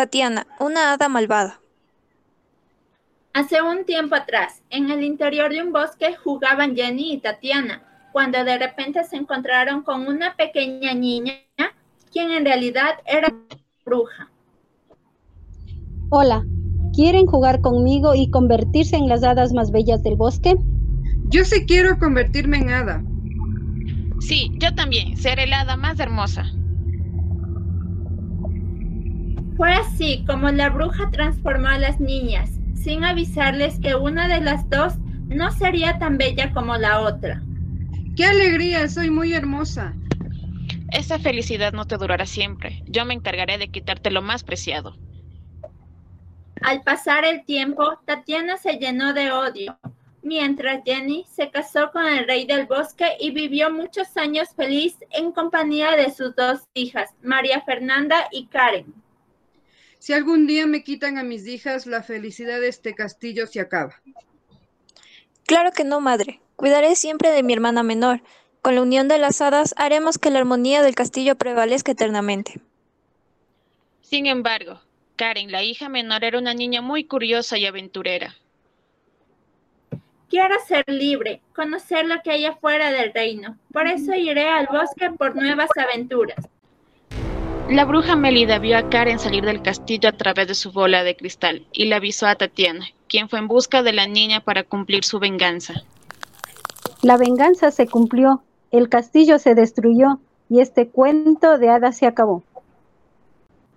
Tatiana, una hada malvada. Hace un tiempo atrás, en el interior de un bosque jugaban Jenny y Tatiana, cuando de repente se encontraron con una pequeña niña, quien en realidad era bruja. Hola, ¿quieren jugar conmigo y convertirse en las hadas más bellas del bosque? Yo sí quiero convertirme en hada. Sí, yo también, seré la hada más hermosa. Fue así como la bruja transformó a las niñas, sin avisarles que una de las dos no sería tan bella como la otra. ¡Qué alegría! Soy muy hermosa. Esa felicidad no te durará siempre. Yo me encargaré de quitarte lo más preciado. Al pasar el tiempo, Tatiana se llenó de odio, mientras Jenny se casó con el rey del bosque y vivió muchos años feliz en compañía de sus dos hijas, María Fernanda y Karen. Si algún día me quitan a mis hijas, la felicidad de este castillo se acaba. Claro que no, madre. Cuidaré siempre de mi hermana menor. Con la unión de las hadas haremos que la armonía del castillo prevalezca eternamente. Sin embargo, Karen, la hija menor, era una niña muy curiosa y aventurera. Quiero ser libre, conocer lo que hay afuera del reino. Por eso iré al bosque por nuevas aventuras. La bruja Melida vio a Karen salir del castillo a través de su bola de cristal y le avisó a Tatiana, quien fue en busca de la niña para cumplir su venganza. La venganza se cumplió, el castillo se destruyó y este cuento de hadas se acabó.